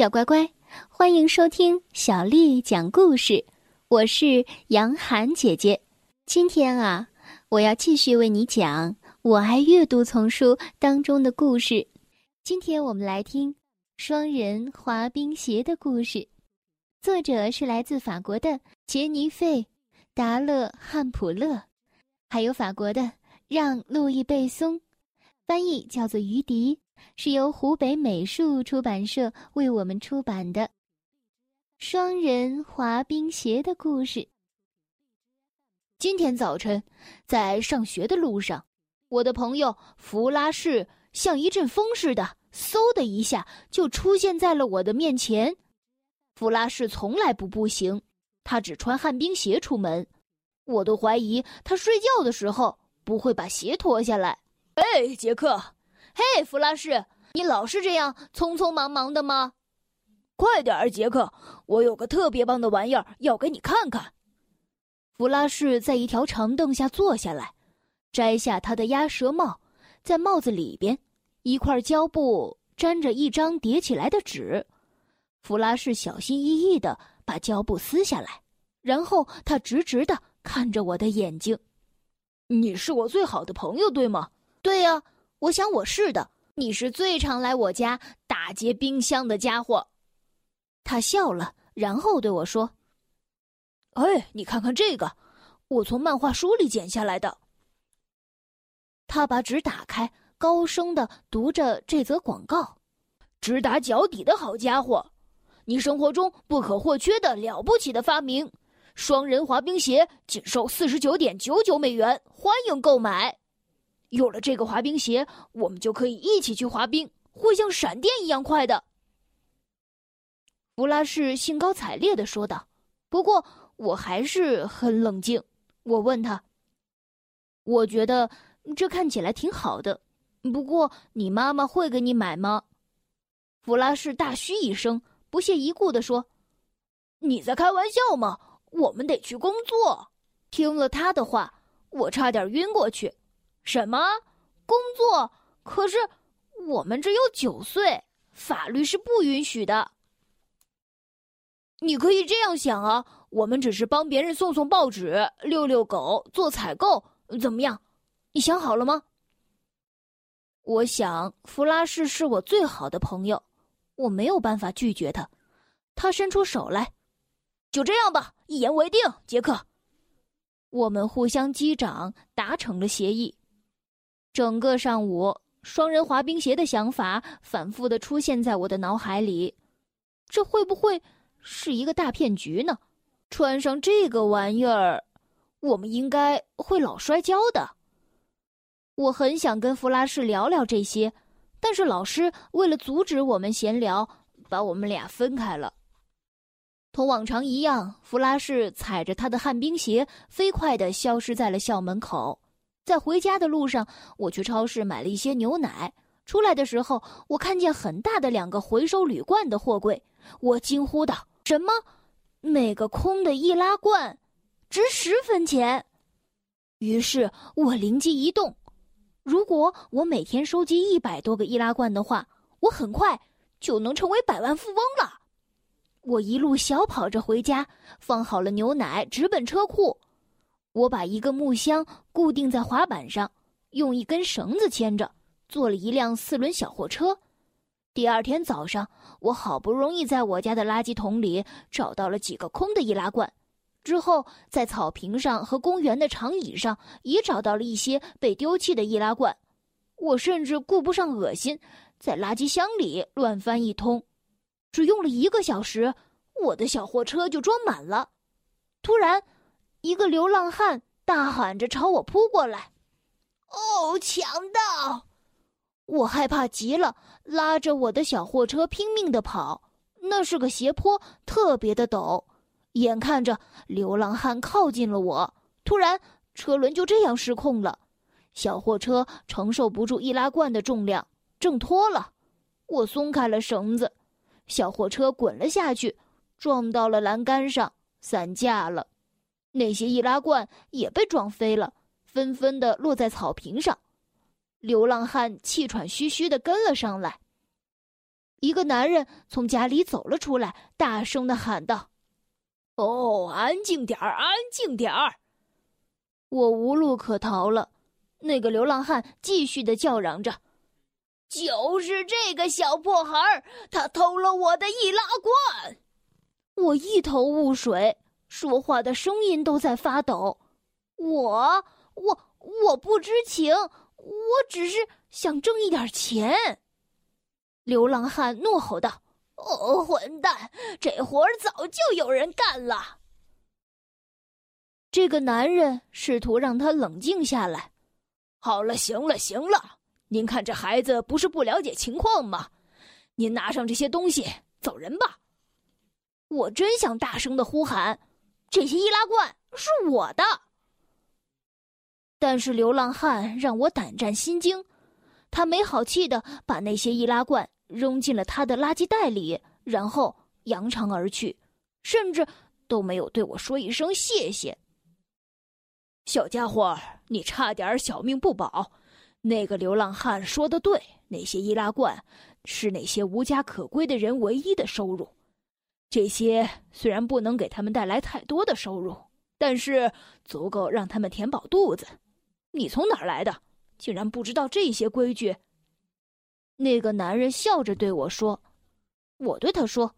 小乖乖，欢迎收听小丽讲故事。我是杨涵姐姐。今天啊，我要继续为你讲《我爱阅读》丛书当中的故事。今天我们来听双人滑冰鞋的故事，作者是来自法国的杰尼费·达勒汉普勒，还有法国的让·路易贝松，翻译叫做于迪。是由湖北美术出版社为我们出版的《双人滑冰鞋的故事》。今天早晨，在上学的路上，我的朋友弗拉士像一阵风似的，嗖的一下就出现在了我的面前。弗拉士从来不步行，他只穿旱冰鞋出门。我都怀疑他睡觉的时候不会把鞋脱下来。哎，杰克。嘿，弗拉士，你老是这样匆匆忙忙的吗？快点儿，杰克，我有个特别棒的玩意儿要给你看看。弗拉士在一条长凳下坐下来，摘下他的鸭舌帽，在帽子里边，一块胶布粘着一张叠起来的纸。弗拉士小心翼翼的把胶布撕下来，然后他直直的看着我的眼睛。你是我最好的朋友，对吗？对呀。我想我是的，你是最常来我家打劫冰箱的家伙。他笑了，然后对我说：“哎，你看看这个，我从漫画书里剪下来的。”他把纸打开，高声的读着这则广告：“直达脚底的好家伙，你生活中不可或缺的了不起的发明——双人滑冰鞋，仅售四十九点九九美元，欢迎购买。”有了这个滑冰鞋，我们就可以一起去滑冰，会像闪电一样快的。弗拉士兴高采烈的说道。不过我还是很冷静。我问他：“我觉得这看起来挺好的，不过你妈妈会给你买吗？”弗拉士大嘘一声，不屑一顾的说：“你在开玩笑吗？我们得去工作。”听了他的话，我差点晕过去。什么工作？可是我们只有九岁，法律是不允许的。你可以这样想啊，我们只是帮别人送送报纸、遛遛狗、做采购，怎么样？你想好了吗？我想弗拉士是我最好的朋友，我没有办法拒绝他。他伸出手来，就这样吧，一言为定，杰克。我们互相击掌，达成了协议。整个上午，双人滑冰鞋的想法反复的出现在我的脑海里。这会不会是一个大骗局呢？穿上这个玩意儿，我们应该会老摔跤的。我很想跟弗拉士聊聊这些，但是老师为了阻止我们闲聊，把我们俩分开了。同往常一样，弗拉士踩着他的旱冰鞋，飞快的消失在了校门口。在回家的路上，我去超市买了一些牛奶。出来的时候，我看见很大的两个回收铝罐的货柜，我惊呼道：“什么？每个空的易拉罐值十分钱？”于是我灵机一动：如果我每天收集一百多个易拉罐的话，我很快就能成为百万富翁了。我一路小跑着回家，放好了牛奶，直奔车库。我把一个木箱固定在滑板上，用一根绳子牵着，做了一辆四轮小货车。第二天早上，我好不容易在我家的垃圾桶里找到了几个空的易拉罐，之后在草坪上和公园的长椅上也找到了一些被丢弃的易拉罐。我甚至顾不上恶心，在垃圾箱里乱翻一通，只用了一个小时，我的小货车就装满了。突然。一个流浪汉大喊着朝我扑过来，“哦，强盗！”我害怕极了，拉着我的小货车拼命的跑。那是个斜坡，特别的陡。眼看着流浪汉靠近了我，突然车轮就这样失控了，小货车承受不住易拉罐的重量，挣脱了。我松开了绳子，小货车滚了下去，撞到了栏杆上，散架了。那些易拉罐也被撞飞了，纷纷的落在草坪上。流浪汉气喘吁吁的跟了上来。一个男人从家里走了出来，大声的喊道：“哦，安静点儿，安静点儿！”我无路可逃了。那个流浪汉继续的叫嚷着：“就是这个小破孩儿，他偷了我的易拉罐！”我一头雾水，说话的声音都在发抖。我，我，我不知情，我只是想挣一点钱。流浪汉怒吼道：“哦，混蛋！这活儿早就有人干了。”这个男人试图让他冷静下来。好了，行了，行了，您看这孩子不是不了解情况吗？您拿上这些东西，走人吧。我真想大声的呼喊：“这些易拉罐是我的！”但是流浪汉让我胆战心惊，他没好气的把那些易拉罐扔进了他的垃圾袋里，然后扬长而去，甚至都没有对我说一声谢谢。小家伙，你差点小命不保。那个流浪汉说的对，那些易拉罐是那些无家可归的人唯一的收入。这些虽然不能给他们带来太多的收入，但是足够让他们填饱肚子。你从哪儿来的？竟然不知道这些规矩？那个男人笑着对我说：“我对他说，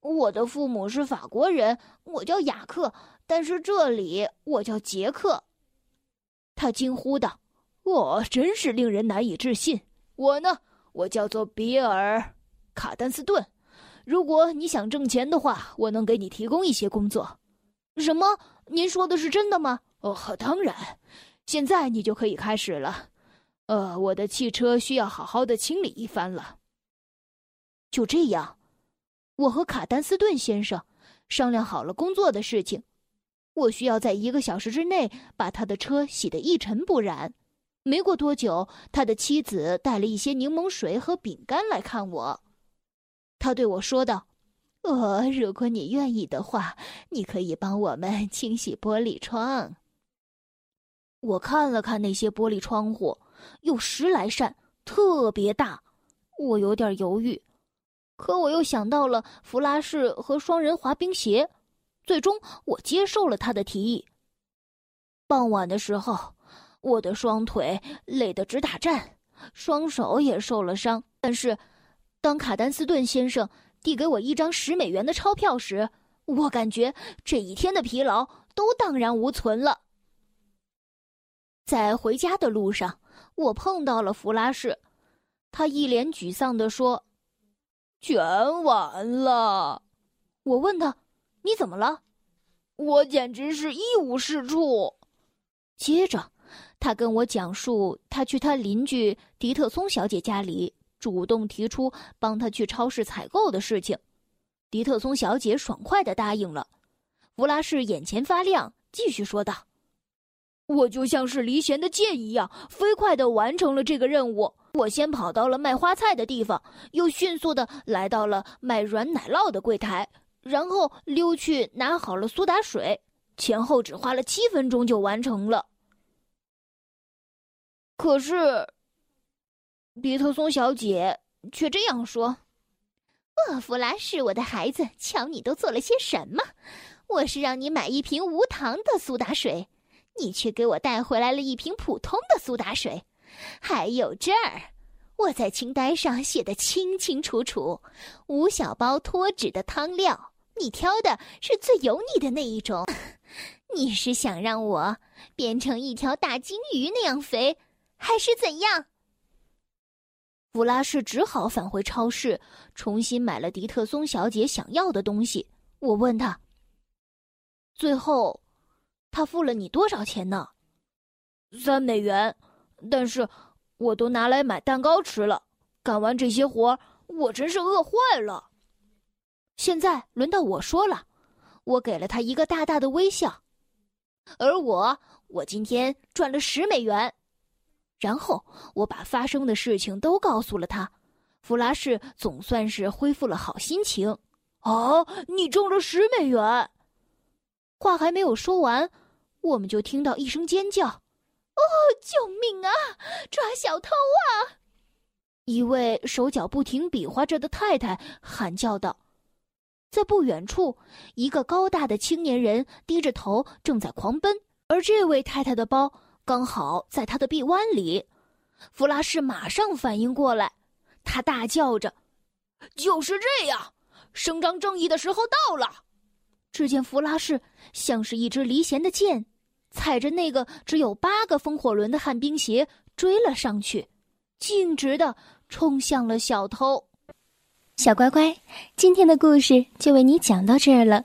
我的父母是法国人，我叫雅克，但是这里我叫杰克。”他惊呼道：“我真是令人难以置信！我呢，我叫做比尔·卡丹斯顿。”如果你想挣钱的话，我能给你提供一些工作。什么？您说的是真的吗？哦，当然。现在你就可以开始了。呃，我的汽车需要好好的清理一番了。就这样，我和卡丹斯顿先生商量好了工作的事情。我需要在一个小时之内把他的车洗得一尘不染。没过多久，他的妻子带了一些柠檬水和饼干来看我。他对我说道：“呃，如果你愿意的话，你可以帮我们清洗玻璃窗。”我看了看那些玻璃窗户，有十来扇，特别大。我有点犹豫，可我又想到了弗拉士和双人滑冰鞋，最终我接受了他的提议。傍晚的时候，我的双腿累得直打颤，双手也受了伤，但是。当卡丹斯顿先生递给我一张十美元的钞票时，我感觉这一天的疲劳都荡然无存了。在回家的路上，我碰到了弗拉士，他一脸沮丧地说：“全完了。”我问他：“你怎么了？”我简直是一无是处。接着，他跟我讲述他去他邻居迪特松小姐家里。主动提出帮他去超市采购的事情，迪特松小姐爽快的答应了。弗拉士眼前发亮，继续说道：“我就像是离弦的箭一样，飞快的完成了这个任务。我先跑到了卖花菜的地方，又迅速的来到了卖软奶酪的柜台，然后溜去拿好了苏打水，前后只花了七分钟就完成了。可是。”迪特松小姐却这样说：“厄弗拉是，我的孩子，瞧你都做了些什么！我是让你买一瓶无糖的苏打水，你却给我带回来了一瓶普通的苏打水。还有这儿，我在清单上写的清清楚楚：五小包脱脂的汤料，你挑的是最油腻的那一种。你是想让我变成一条大金鱼那样肥，还是怎样？”弗拉士只好返回超市，重新买了迪特松小姐想要的东西。我问他：“最后，他付了你多少钱呢？”“三美元，但是我都拿来买蛋糕吃了。干完这些活，我真是饿坏了。”现在轮到我说了，我给了他一个大大的微笑，而我，我今天赚了十美元。然后我把发生的事情都告诉了他，弗拉士总算是恢复了好心情。哦，你中了十美元！话还没有说完，我们就听到一声尖叫：“哦，救命啊！抓小偷啊！”一位手脚不停比划着的太太喊叫道。在不远处，一个高大的青年人低着头正在狂奔，而这位太太的包刚好在他的臂弯里。弗拉士马上反应过来，他大叫着：“就是这样，伸张正义的时候到了！”只见弗拉士像是一支离弦的箭，踩着那个只有八个风火轮的旱冰鞋追了上去，径直的冲向了小偷。小乖乖，今天的故事就为你讲到这儿了。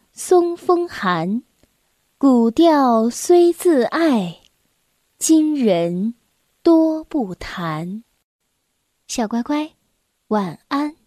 松风寒。古调虽自爱，今人多不弹。小乖乖，晚安。